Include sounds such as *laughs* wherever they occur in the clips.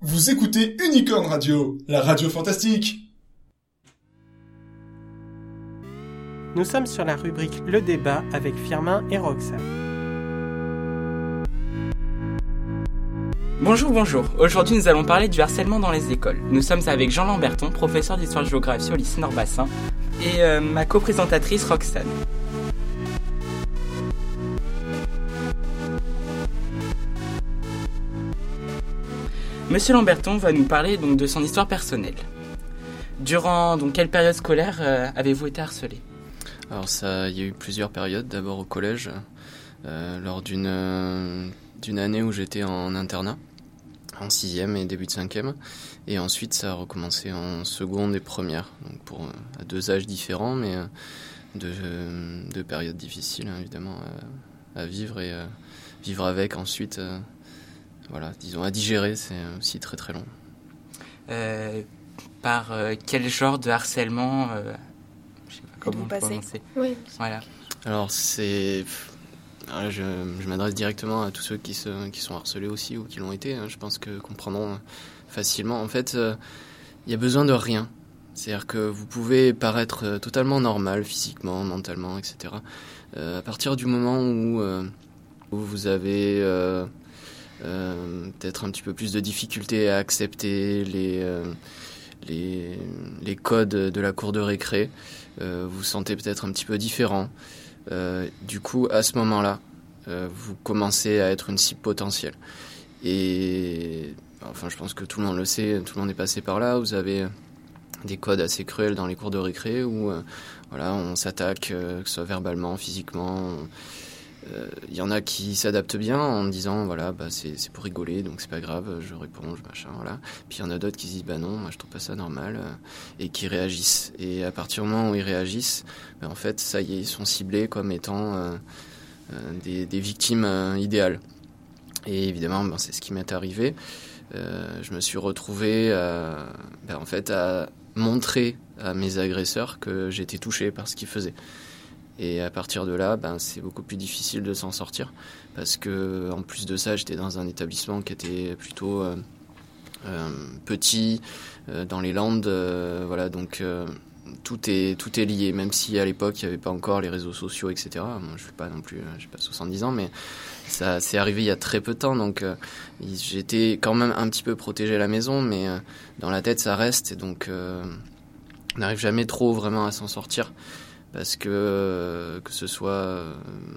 Vous écoutez Unicorn Radio, la radio fantastique. Nous sommes sur la rubrique Le débat avec Firmin et Roxane. Bonjour, bonjour. Aujourd'hui, nous allons parler du harcèlement dans les écoles. Nous sommes avec Jean Lamberton, professeur d'histoire-géographie au lycée Nord-Bassin, et euh, ma coprésentatrice Roxane. Monsieur Lamberton va nous parler donc de son histoire personnelle. Durant donc quelle période scolaire euh, avez-vous été harcelé? Alors ça, il y a eu plusieurs périodes. D'abord au collège, euh, lors d'une euh, d'une année où j'étais en internat, en sixième et début de cinquième, et ensuite ça a recommencé en seconde et première, donc pour à deux âges différents, mais deux, deux périodes difficiles hein, évidemment à, vivre et vivre avec ensuite voilà, disons, à digérer, c'est aussi très très long. Euh, par euh, quel genre de harcèlement euh, Je sais pas comment prononcer. Oui. Voilà. Alors c'est, je, je m'adresse directement à tous ceux qui, se, qui sont harcelés aussi ou qui l'ont été. Hein. Je pense que comprendront facilement. En fait, il y a besoin de rien. C'est-à-dire que vous pouvez paraître totalement normal physiquement, mentalement, etc. à partir du moment où, où vous avez euh, peut-être un petit peu plus de difficulté à accepter les, euh, les, les, codes de la cour de récré. Euh, vous vous sentez peut-être un petit peu différent. du coup, à ce moment-là, vous commencez à être une cible potentielle. Et enfin, je pense que tout le monde le sait, tout le monde est passé par là. Vous avez des codes assez cruels dans les cours de récré où voilà, on s'attaque, que ce soit verbalement, physiquement. Il euh, y en a qui s'adaptent bien en disant voilà bah c'est pour rigoler donc c'est pas grave je réponds je machin voilà. Puis il y en a d'autres qui disent bah non moi je trouve pas ça normal euh, et qui réagissent. Et à partir du moment où ils réagissent bah, en fait ça y est ils sont ciblés comme étant euh, des, victimes idéales. Et évidemment bah, c'est ce qui m'est arrivé. Je me suis retrouvé bah, en fait à montrer à mes agresseurs que j'étais touché par ce qu'ils faisaient et à partir de là, ben, c'est beaucoup plus difficile de s'en sortir. Parce que, en plus de ça, j'étais dans un établissement qui était plutôt euh, euh, petit, euh, dans les Landes. Voilà, donc tout, est, tout est lié. Même si à l'époque, il n'y avait pas encore les réseaux sociaux, etc. Moi, je ne pas non plus, j'ai pas 70 ans, mais ça c'est arrivé il y a très peu de temps. Donc, j'étais quand même un petit peu protégé à la maison, mais dans la tête, ça reste. Et donc, on n'arrive jamais trop vraiment à s'en sortir parce que euh, que ce soit euh,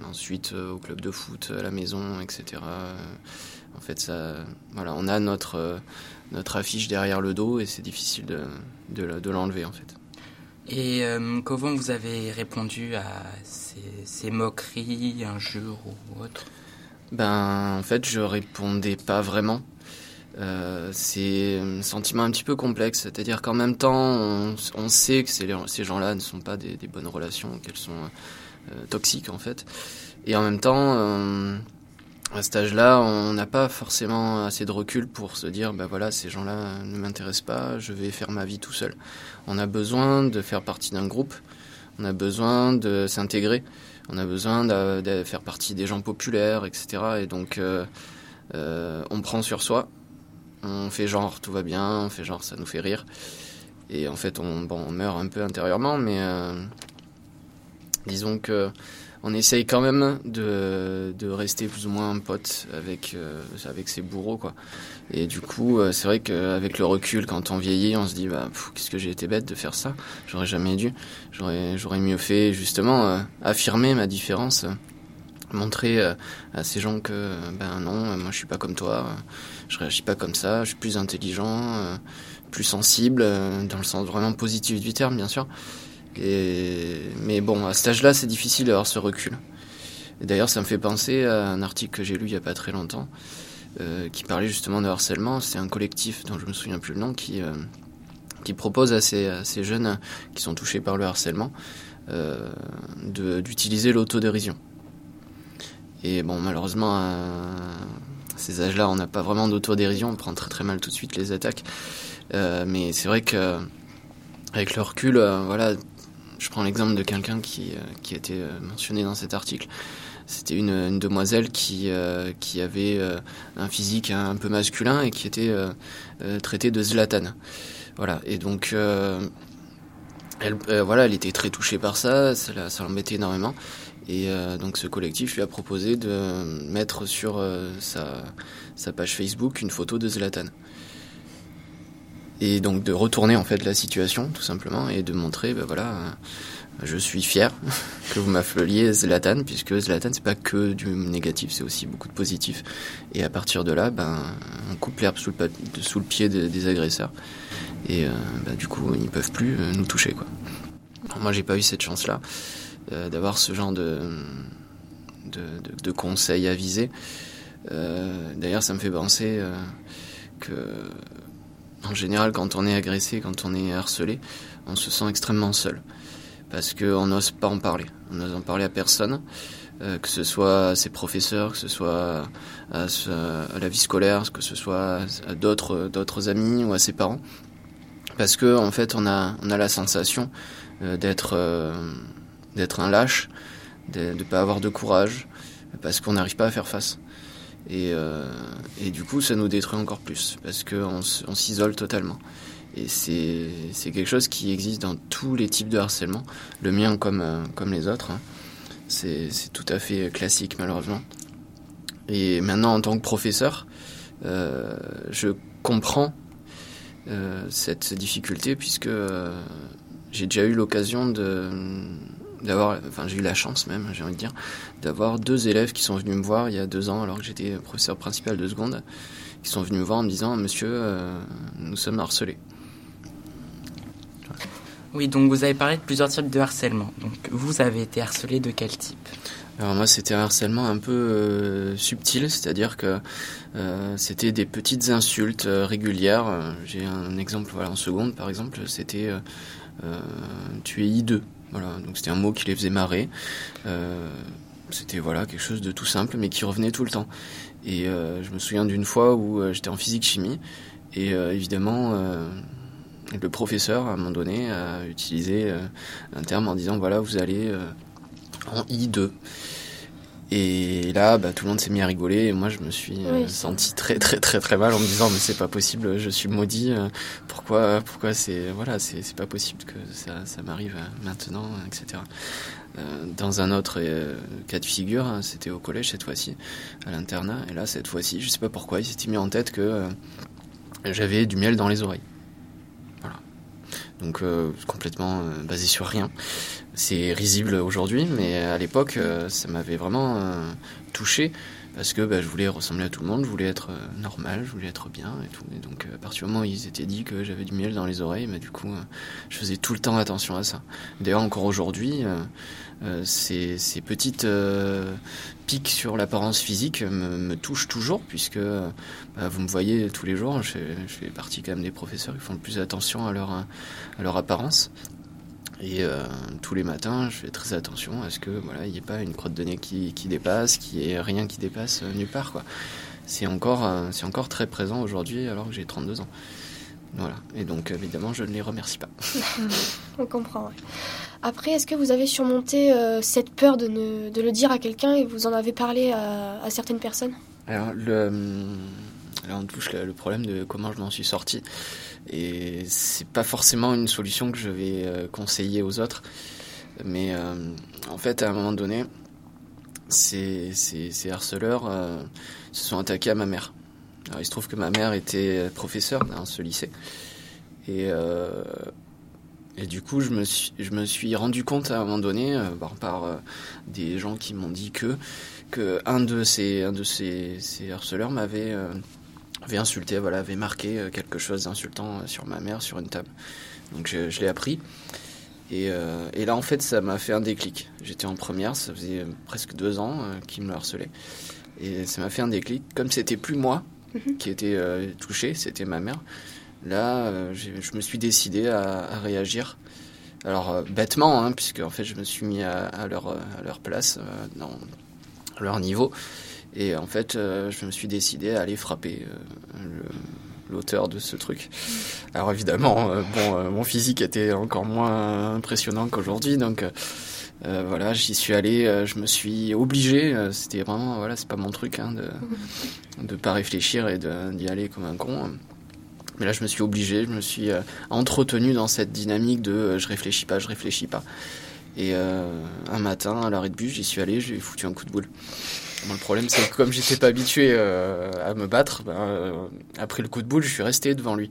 ensuite euh, au club de foot, à la maison, etc. en fait, ça, voilà, on a notre notre affiche derrière le dos et c'est difficile de, de, de l'enlever en fait. Et comment vous avez répondu à ces, ces, moqueries, injures ou autres? Ben, en fait, je répondais pas vraiment. Euh, c'est un sentiment un petit peu complexe, c'est-à-dire qu'en même temps, on, sait que ces gens-là ne sont pas des, bonnes relations, qu'elles sont euh, toxiques en fait, et en même temps, euh, à cet âge-là, on n'a pas forcément assez de recul pour se dire, ben voilà, ces gens-là ne m'intéressent pas, je vais faire ma vie tout seul. On a besoin de faire partie d'un groupe, on a besoin de s'intégrer, on a besoin de, faire partie des gens populaires, etc. Et donc, on prend sur soi on fait genre tout va bien, on fait genre ça nous fait rire. Et en fait, on, bon, on meurt un peu intérieurement, mais euh, disons que on essaye quand même de, de rester plus ou moins un pote avec, euh, avec ses bourreaux. Quoi. Et du coup, euh, c'est vrai qu'avec le recul, quand on vieillit, on se dit bah, qu'est-ce que j'ai été bête de faire ça? J'aurais jamais dû. J'aurais, mieux fait justement affirmer ma différence montrer euh, à ces gens que ben non, moi je suis pas comme toi, je réagis pas comme ça, je suis plus intelligent, euh, plus sensible, euh, dans le sens vraiment positif du terme bien sûr. Mais bon, à cet âge-là, c'est difficile d'avoir ce recul. D'ailleurs, ça me fait penser à un article que j'ai lu il y a pas très longtemps, euh, qui parlait justement de harcèlement. C'est un collectif dont je me souviens plus le nom qui euh, qui propose à ces, ces jeunes qui sont touchés par le harcèlement euh, d'utiliser l'autodérision. Et bon, malheureusement, à ces âges-là, on n'a pas vraiment d'autodérision, on prend très très mal tout de suite les attaques. Euh, mais c'est vrai que avec le recul, euh, voilà, je prends l'exemple de quelqu'un qui, euh, qui a été mentionné dans cet article. c'était une, demoiselle qui, qui avait un physique un, peu masculin et qui était traitée de Zlatan. Voilà, et donc elle, voilà, elle était très touchée par ça, ça l'embêtait énormément. Et donc ce collectif lui a proposé de mettre sur sa, sa page Facebook une photo de Zlatan. Et donc de retourner en fait la situation tout simplement et de montrer ben voilà euh, je suis fier *laughs* que vous m'appeliez Zlatan puisque Zlatan c'est pas que du négatif c'est aussi beaucoup de positif. Et à partir de là ben on coupe l'herbe sous sous le pied des, agresseurs. Et euh, ben, du coup ils peuvent plus euh, nous toucher quoi. Moi j'ai pas eu cette chance là d'avoir ce genre de de, de, de conseils avisés d'ailleurs ça me fait penser que en général, quand on est agressé, quand on est harcelé, on se sent extrêmement seul. Parce qu'on n'ose pas en parler. On n'ose en parler à personne. Euh, que ce soit à ses professeurs, que ce soit à, la vie scolaire, que ce soit à d'autres, amis ou à ses parents. Parce que, en fait, on a, on a la sensation euh, d'être, euh, d'être un lâche, de ne pas avoir de courage, parce qu'on n'arrive pas à faire face. Et, euh, et, du coup, ça nous détruit encore plus parce qu'on on s'isole totalement. Et c'est quelque chose qui existe dans tous les types de harcèlement, le mien comme, euh, comme les autres. Hein. C'est tout à fait classique, malheureusement. Et maintenant, en tant que professeur, euh, je comprends euh, cette difficulté puisque euh, j'ai déjà eu l'occasion de d'avoir, enfin j'ai eu la chance même, j'ai envie de dire, d'avoir deux élèves qui sont venus me voir il y a deux ans, alors que j'étais professeur principal de seconde, qui sont venus me voir en me disant, Monsieur, euh, nous sommes harcelés. Oui, donc vous avez parlé de plusieurs types de harcèlement. Donc vous avez été harcelé de quel type? Alors moi c'était un harcèlement un peu euh, subtil, c'est-à-dire que euh, c'était des petites insultes régulières. J'ai un exemple voilà, en seconde par exemple, c'était tu es hideux. Voilà, donc c'était un mot qui les faisait marrer. Euh, c'était voilà quelque chose de tout simple, mais qui revenait tout le temps. Et euh, je me souviens d'une fois où euh, j'étais en physique chimie, et évidemment le professeur à un moment donné a utilisé un terme en disant voilà vous allez en I2. Et là, bah, tout le monde s'est mis à rigoler et moi je me suis euh, senti très très très très mal en me disant mais c'est pas possible, je suis maudit. Euh, pourquoi pourquoi c'est voilà c'est pas possible que ça ça m'arrive euh, maintenant, etc. dans un autre cas de figure, hein, c'était au collège cette fois-ci, à l'internat. Et là cette fois-ci, je sais pas pourquoi, il s'était mis en tête que j'avais du miel dans les oreilles. Donc complètement basé sur rien. C'est risible aujourd'hui, mais à l'époque, euh, ça m'avait vraiment euh, touché parce que bah, je voulais ressembler à tout le monde, je voulais être euh, normal, je voulais être bien et tout. Et donc, à partir du moment où ils étaient dit que j'avais du miel dans les oreilles, bah, du coup, je faisais tout le temps attention à ça. D'ailleurs, encore aujourd'hui, ces, ces, petites pics sur l'apparence physique me, me, touchent toujours, puisque bah, vous me voyez tous les jours, je, je, fais partie quand même des professeurs qui font le plus attention à leur, à leur apparence. Et euh, tous les matins, je fais très attention à ce que voilà, il n'y ait pas une crotte de nez qui, qui dépasse, qu'il n'y ait rien qui dépasse euh, nulle part. Quoi. C'est encore, euh, c'est encore très présent aujourd'hui alors que j'ai 32 ans. Voilà. Et donc évidemment, je ne les remercie pas. *laughs* On comprend. Après, est-ce que vous avez surmonté cette peur de, ne, de, le dire à quelqu'un et vous en avez parlé à, à certaines personnes? Alors, le, là, on touche le problème de comment je m'en suis sorti. Et c'est pas forcément une solution que je vais euh, conseiller aux autres. Mais euh, en fait, à un moment donné, ces, harceleurs euh, se sont attaqués à ma mère. Alors, il se trouve que ma mère était professeure dans ce lycée. Et, du coup, je me, suis, rendu compte à un moment donné, par, des gens qui m'ont dit que, que un de ces harceleurs m'avait avait insulté, voilà, avait marqué euh, quelque chose d'insultant euh, sur ma mère sur une table. Donc je, je l'ai appris. Et, euh, et, là, en fait, ça m'a fait un déclic. J'étais en première, ça faisait presque deux ans euh, qu'il me harcelait. Et ça m'a fait un déclic. Comme c'était plus moi mhm. qui était touché, c'était ma mère. Là, je me suis décidé à, à réagir. Alors bêtement, hein, puisque en fait, je me suis mis à, à leur, à leur place, dans, à leur niveau. Et en fait, euh, je me suis décidé à aller frapper euh, l'auteur de ce truc. Alors évidemment, euh, bon, mon physique était encore moins impressionnant qu'aujourd'hui, donc voilà, j'y suis allé, je me suis obligé, c'était vraiment, voilà, c'est pas mon truc hein, de de pas réfléchir et d'y aller comme un con. Mais là, je me suis obligé, je me suis entretenu dans cette dynamique de je réfléchis pas, je réfléchis pas. Et euh, un matin, à l'arrêt de bus, j'y suis allé, j'ai foutu un coup de boule. Bon, le problème, c'est que comme j'étais pas habitué euh, à me battre, ben, euh, après le coup de boule, je suis resté devant lui.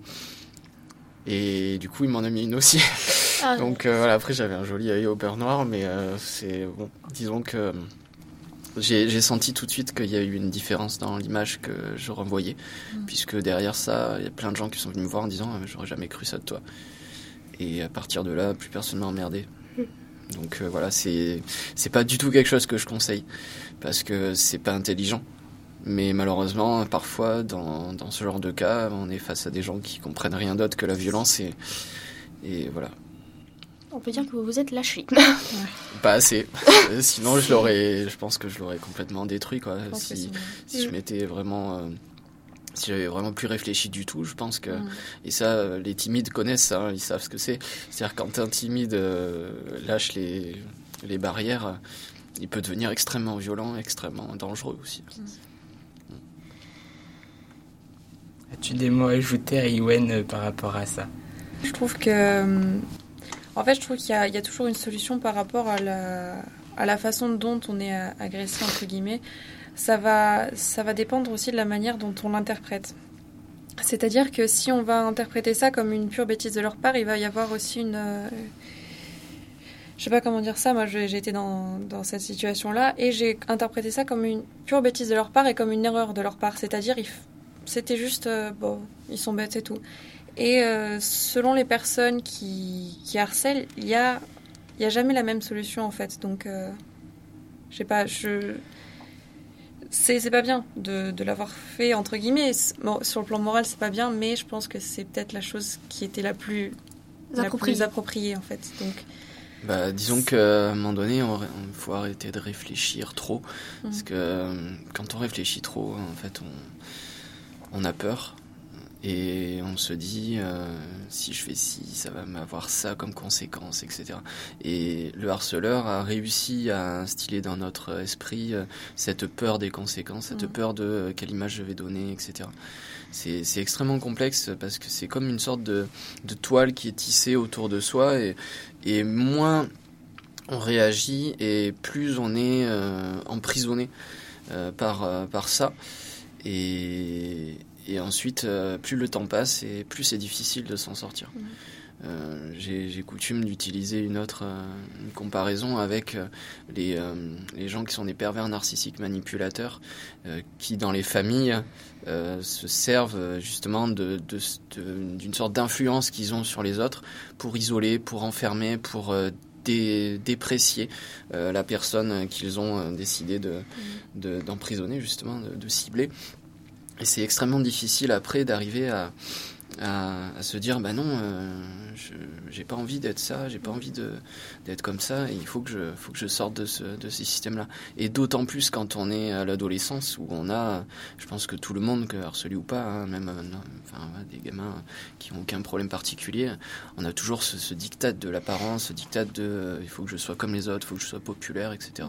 Et du coup, il m'en a mis une aussi. Ah, Donc euh, voilà, après j'avais un joli œil au beurre noir, mais euh, c'est bon. Disons que euh, j'ai senti tout de suite qu'il y a eu une différence dans l'image que je renvoyais, puisque derrière ça, il y a plein de gens qui sont venus me voir en disant euh, j'aurais jamais cru ça de toi. Et à partir de là, plus personne m'a emmerdé. Donc euh, voilà, c'est c'est pas du tout quelque chose que je conseille, parce que c'est pas intelligent. Mais malheureusement, parfois, dans, dans ce genre de cas, on est face à des gens qui comprennent rien d'autre que la violence et, et voilà. On peut dire que vous vous êtes lâché. *laughs* Pas assez. *laughs* Sinon, je l'aurais, je pense que je l'aurais complètement détruit, quoi. Si, si je m'étais vraiment, euh, j'avais vraiment plus réfléchi du tout, je pense que, Mm. et ça, euh, les timides connaissent ça, hein, ils savent ce que c'est. C'est-à-dire quand un timide euh, lâche les, les barrières, euh, il peut devenir extrêmement violent, extrêmement dangereux aussi. As-tu des mots à ajouter à Iwen euh, par rapport à ça? Je trouve que. euh, En fait, je trouve qu'il y, y a toujours une solution par rapport à la, à la façon dont on est agressé, entre guillemets. Ça va, ça va dépendre aussi de la manière dont on l'interprète. C'est-à-dire que si on va interpréter ça comme une pure bêtise de leur part, il va y avoir aussi une. euh, Je sais pas comment dire ça, moi j'ai été dans, dans cette situation-là et j'ai interprété ça comme une pure bêtise de leur part et comme une erreur de leur part. C'est-à-dire, c'était juste. euh, bon, ils sont bêtes et tout. Et euh, selon les personnes qui, qui harcèlent, il y a, y a jamais la même solution en fait. Donc, euh, je sais pas, je. C'est c'est pas bien de, de l'avoir fait, entre guillemets. Bon, sur le plan moral, c'est pas bien, mais je pense que c'est peut-être la chose qui était la plus, la plus appropriée en fait. Donc, Bah, disons qu'à un moment donné, on, on faut arrêter de réfléchir trop. Parce Mhm. que euh, quand on réfléchit trop, en fait, on, on a peur. Et on se dit, euh, si je fais ci, ça va m'avoir ça comme conséquence, etc. Et le harceleur a réussi à instiller dans notre esprit euh, cette peur des conséquences, cette Mhm. peur de euh, quelle image je vais donner, etc. C'est c'est extrêmement complexe parce que c'est comme une sorte de, de toile qui est tissée autour de soi et, et moins on réagit et plus on est euh, emprisonné euh, par, par ça. Et, et ensuite, euh, plus le temps passe et plus c'est difficile de s'en sortir. Mhm. Euh, J'ai coutume d'utiliser une autre euh, une comparaison avec euh, les, les gens qui sont des pervers narcissiques manipulateurs qui, dans les familles, se servent justement de- de- de- d'une sorte d'influence qu'ils ont sur les autres pour isoler, pour enfermer, pour dé- déprécier la personne qu'ils ont décidé de- de- d'emprisonner, justement, de cibler. Et c'est extrêmement difficile après d'arriver à, à, à se dire bah non, euh, j'ai pas envie d'être ça, j'ai pas envie d'être comme ça, et il faut que je faut que je sorte de ce de ces systèmes-là. Et d'autant plus quand on est à l'adolescence où on a, je pense que tout le monde, que harcelé ou pas, hein, même euh, enfin des gamins qui ont aucun problème particulier, on a toujours ce, ce de l'apparence, ce diktat de euh, il faut que je sois comme les autres, il faut que je sois populaire, etc.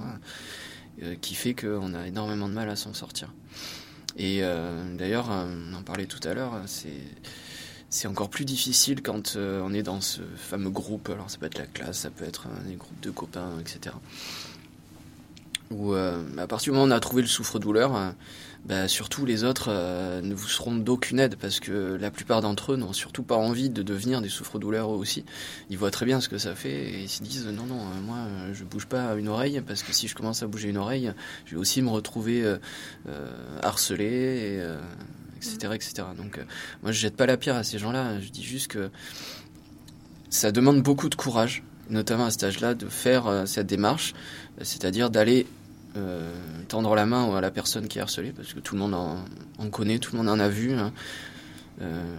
euh, qui fait qu'on a énormément de mal à s'en sortir. Et euh, d'ailleurs, euh, on en parlait tout à l'heure, c'est c'est encore plus difficile quand euh, on est dans ce fameux groupe. Alors ça peut être la classe, ça peut être des groupes de copains, etc. Où euh, à partir du moment où on a trouvé le souffre-douleur, euh, bah, surtout les autres euh, ne vous seront d'aucune aide parce que la plupart d'entre eux n'ont surtout pas envie de devenir des souffre-douleurs eux aussi. Ils voient très bien ce que ça fait et ils se disent non non moi je bouge pas une oreille parce que si je commence à bouger une oreille, je vais aussi me retrouver harcelé et etc etc. Donc moi je jette pas la pierre à ces gens-là, je dis juste que ça demande beaucoup de courage, notamment à cet âge-là, de faire cette démarche, c'est-à-dire d'aller euh, tendre la main à la personne qui est harcelée, parce que tout le monde en, en connaît, tout le monde en a vu. hein. Euh,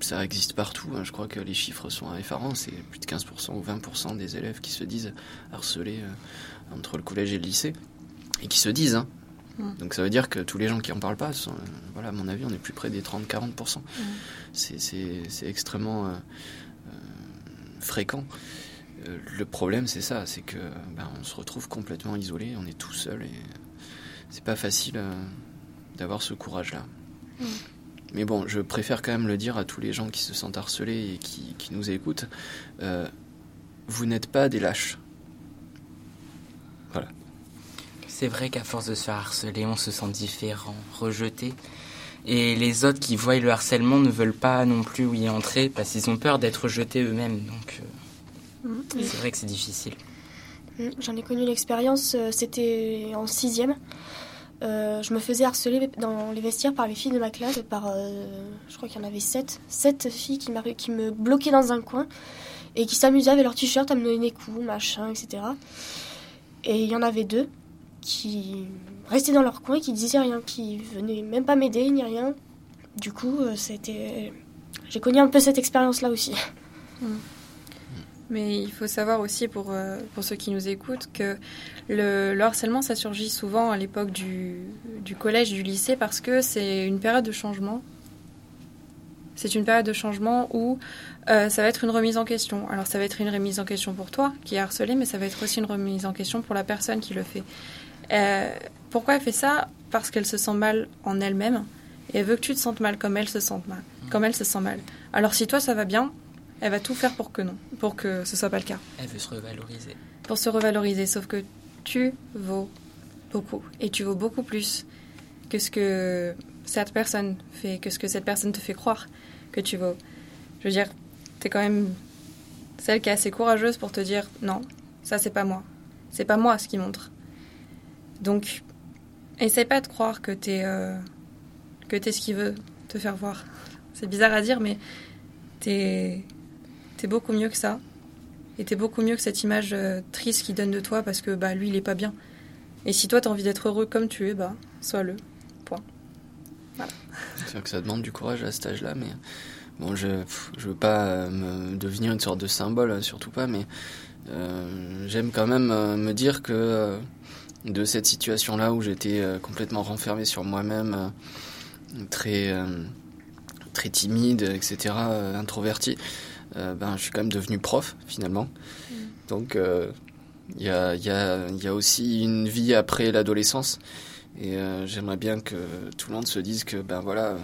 ça existe partout, hein. je crois que les chiffres sont effarants, c'est plus de 15% ou 20% des élèves qui se disent harcelés euh, entre le collège et le lycée, et qui se disent. hein. Mm. Donc ça veut dire que tous les gens qui en parlent pas, sont, voilà, à mon avis, on est plus près des 30-40%. C'est- C'est extrêmement fréquent. Euh, le problème, c'est ça, c'est que ben, on se retrouve complètement isolé, on est tout seul et c'est pas facile euh, d'avoir ce courage-là. Mm. Mais bon, je préfère quand même le dire à tous les gens qui se sentent harcelés et qui, qui nous écoutent. euh, vous n'êtes pas des lâches. C'est vrai qu'à force de se faire harceler, on se sent différent, rejeté. Et les autres qui voient le harcèlement ne veulent pas non plus y entrer parce qu'ils ont peur d'être rejetés eux-mêmes. Donc euh. C'est vrai que c'est difficile. Mm, J'en ai connu l'expérience, euh, c'était en sixième. Euh, je me faisais harceler dans les vestiaires par les filles de ma classe, par, euh, je crois qu'il y en avait sept, sept filles qui, me bloquaient dans un coin et qui s'amusaient avec leur t-shirt à me donner des coups, machin, etc. Et il y en avait deux qui restaient dans leur coin et qui disaient rien, qui venaient même pas m'aider ni rien. Du coup, c'était, j'ai connu un peu cette expérience-là aussi. Mais il faut savoir aussi pour, euh, pour ceux qui nous écoutent que le, le harcèlement, ça surgit souvent à l'époque du, du collège, du lycée, parce que c'est une période de changement. C'est une période de changement où euh, ça va être une remise en question. Alors ça va être une remise en question pour toi qui est harcelé, mais ça va être aussi une remise en question pour la personne qui le fait. Euh, pourquoi elle fait ça? Parce qu'elle se sent mal en elle-même et elle veut que tu te sentes mal comme elle se sent mal. Comme elle se sent mal. Alors si toi ça va bien, elle va tout faire pour que non, pour que ce soit pas le cas, Elle veut se revaloriser. pour se revaloriser. Sauf que tu vaux beaucoup et tu vaux beaucoup plus que ce que cette personne fait, que ce que cette personne te fait croire que tu vaux. Je veux dire, t'es quand même celle qui est assez courageuse pour te dire non, ça c'est pas moi, c'est pas moi ce qui montre. Donc, essaye pas de croire que t'es euh, que t'es ce qu'il veut te faire voir. C'est bizarre à dire, mais t'es t'es beaucoup mieux que ça. Et t'es beaucoup mieux que cette image euh, triste qu'il donne de toi parce que bah lui il est pas bien. Et si toi t'as envie d'être heureux comme tu es, bah sois-le. C'est sûr que ça demande du courage à cet âge-là, mais bon, je je veux pas euh, me devenir une sorte de symbole, euh, surtout pas, mais j'aime quand même me dire que de cette situation-là où j'étais complètement renfermé sur moi-même, très très timide, etc., introverti, ben je suis quand même devenu prof finalement. Donc euh, il y a il y a il y a aussi une vie après l'adolescence. Et euh, j'aimerais bien que tout le monde se dise que ben voilà, euh,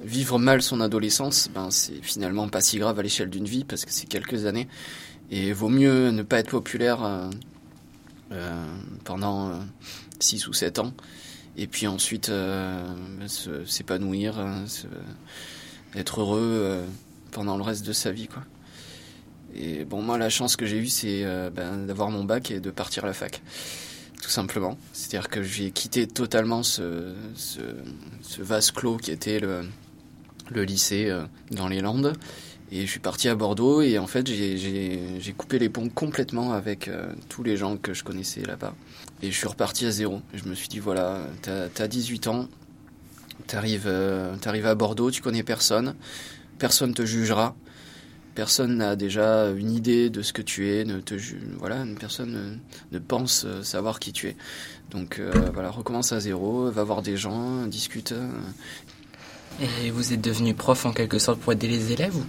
vivre mal son adolescence, ben c'est finalement pas si grave à l'échelle d'une vie parce que c'est quelques années. Et vaut mieux ne pas être populaire euh, euh, pendant 6 ou 7 ans. Et puis ensuite euh, s'épanouir, euh, être heureux euh, pendant le reste de sa vie. Quoi. Et bon, moi, la chance que j'ai eue, c'est euh, ben, d'avoir mon bac et de partir à la fac tout simplement. C'est-à-dire que j'ai quitté totalement ce, ce, vase clos qui était le, lycée euh, dans les Landes. Et je suis parti à Bordeaux et en fait j'ai- coupé les ponts complètement avec euh, tous les gens que je connaissais là-bas. Et je suis reparti à zéro. Je me suis dit voilà, t'as as 18 ans, t'arrives euh, à Bordeaux, tu connais personne, personne te jugera. Personne n'a déjà une idée de ce que tu es, ne te voilà, une personne ne, ne pense euh, savoir qui tu es. Donc euh, voilà, recommence à zéro, va voir des gens, discute. euh. Et vous êtes devenu prof en quelque sorte pour aider les élèves ou?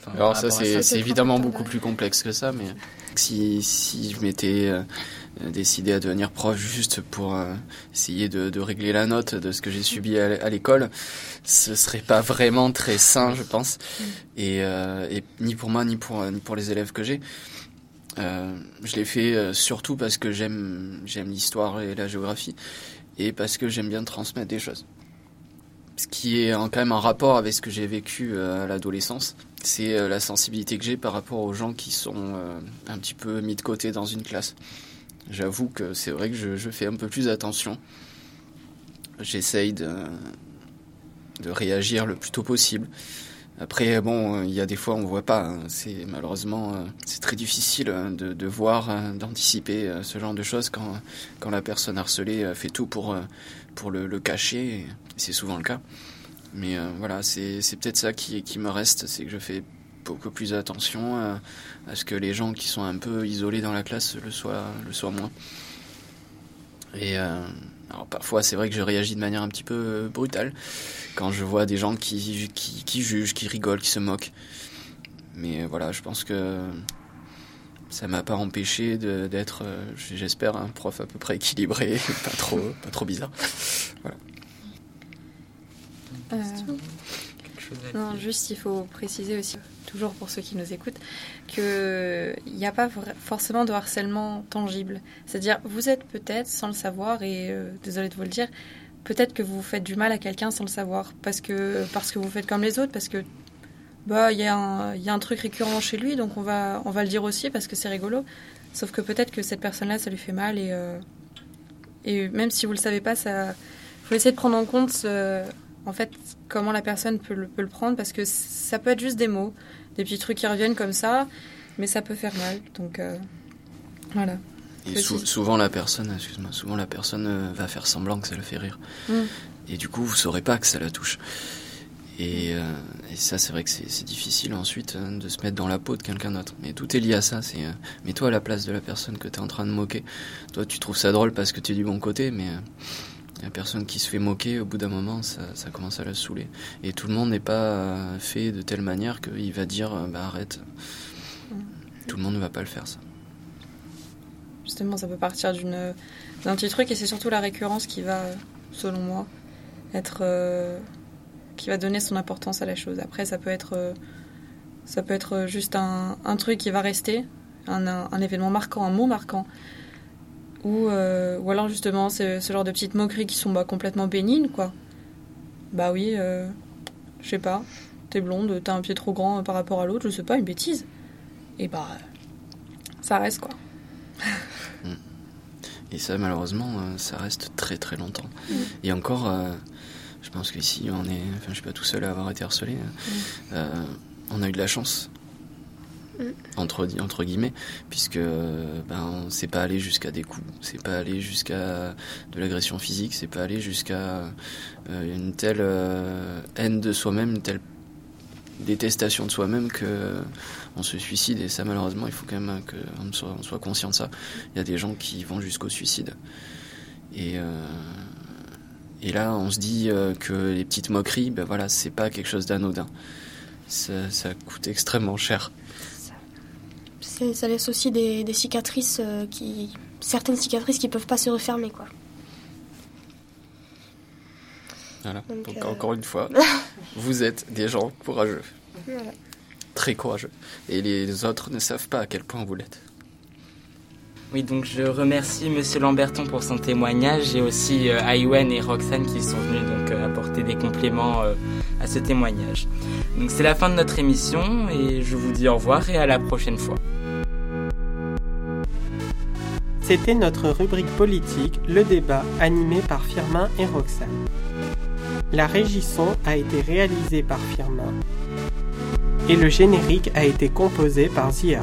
Enfin, Alors ça c'est évidemment beaucoup plus complexe que ça, mais si si je m'étais décidé à devenir prof juste pour euh, essayer de, de régler la note de ce que j'ai subi à, l'école, ce serait pas vraiment très sain, je pense, et, euh, et ni pour moi ni pour ni pour les élèves que j'ai. Euh, je l'ai fait euh, surtout parce que j'aime j'aime l'histoire et la géographie et parce que j'aime bien transmettre des choses. Ce qui est quand même en rapport avec ce que j'ai vécu euh, à l'adolescence, c'est euh, la sensibilité que j'ai par rapport aux gens qui sont euh, un petit peu mis de côté dans une classe. J'avoue que c'est vrai que je, fais un peu plus attention. J'essaye de, de réagir le plus tôt possible. Après, bon, il y a des fois on voit pas. hein. C'est malheureusement euh, c'est très difficile euh, de, voir, euh, d'anticiper euh, ce genre de choses quand quand la personne harcelée euh, fait tout pour pour le, cacher. C'est souvent le cas. Mais euh, voilà, c'est peut-être ça qui qui me reste, c'est que je fais beaucoup plus attention à, à ce que les gens qui sont un peu isolés dans la classe le soient le soient moins. Et euh, alors parfois c'est vrai que je réagis de manière un petit peu euh, brutale quand je vois des gens qui, qui, qui jugent, qui rigolent, qui se moquent. Mais euh, voilà, je pense que ça m'a pas empêché d'être, j'espère, un prof à peu près équilibré, *laughs* pas trop, pas trop bizarre. Voilà. non, juste il faut préciser aussi, toujours pour ceux qui nous écoutent, qu'il n'y a pas forcément de harcèlement tangible. C'est-à-dire, vous êtes peut-être, sans le savoir, et désolé de vous le dire, peut-être que vous faites du mal à quelqu'un sans le savoir, parce que, parce que vous faites comme les autres, parce que bah il y, a un truc récurrent chez lui, donc on va, on va le dire aussi parce que c'est rigolo. Sauf que peut-être que cette personne-là, ça lui fait mal et, euh, et même si vous le savez pas, ça faut essayer de prendre en compte en fait comment la personne peut le, peut le prendre parce que ça peut être juste des mots, des petits trucs qui reviennent comme ça, mais ça peut faire mal. Donc euh, voilà. Et souvent la personne, excuse-moi, souvent la personne euh, va faire semblant que ça le fait rire. Mm. Et du coup, vous saurez pas que ça la touche. Et, euh, ça, c'est vrai que c'est difficile ensuite euh, de se mettre dans la peau de quelqu'un d'autre. Mais tout est lié à ça. C'est mets-toi à la place de la personne que tu es en train de moquer. Toi, tu trouves ça drôle parce que tu es du bon côté, mais la personne qui se fait moquer, au bout d'un moment, ça, ça, commence à la saouler. Et tout le monde n'est pas fait de telle manière qu'il va dire bah arrête. Mm. Tout le monde ne va pas le faire ça. Justement, ça peut partir d'une d'un petit truc et c'est surtout la récurrence qui va, selon moi, être euh, qui va donner son importance à la chose. Après, ça peut être euh, ça peut être juste un, un, truc qui va rester, un, un, événement marquant, un mot marquant, ou euh, ou alors justement ce genre de petites moqueries qui sont bah, complètement bénignes, quoi. Bah oui, je sais pas, t'es blonde, t'as un pied trop grand par rapport à l'autre, je sais pas, une bêtise. Et bah ça reste quoi. Mm. *laughs* Et ça, malheureusement, euh, ça reste très très longtemps. Mm. Et encore, euh, je pense qu'ici, on est, enfin, je suis pas tout seul à avoir été harcelé. Mm. Euh, on a eu de la chance, entre, entre guillemets, puisque ben, on s'est pas allé jusqu'à des coups, c'est pas allé jusqu'à de l'agression physique, c'est pas allé jusqu'à une telle haine de soi-même, une telle détestation de soi-même que on se suicide et ça malheureusement il faut quand même qu'on soit, conscient de ça. Il y a des gens qui vont jusqu'au suicide. Et, euh, et là on se dit euh, que les petites moqueries, ben voilà, c'est pas quelque chose d'anodin. Ça, coûte extrêmement cher. Ça, laisse aussi des, des cicatrices euh, qui. certaines cicatrices qui peuvent pas se refermer quoi. Voilà. Donc, encore une fois, *laughs* vous êtes des gens courageux. Voilà très courageux. Et les autres ne savent pas à quel point vous l'êtes. Oui, donc je remercie Monsieur Lamberton pour son témoignage et aussi euh, et Roxane qui sont venus donc euh, apporter des compléments euh, à ce témoignage. Donc c'est la fin de notre émission et je vous dis au revoir et à la prochaine fois. C'était notre rubrique politique, le débat, animé par Firmin et Roxane. La régie son a été réalisée par Firmin et le générique a été composé par The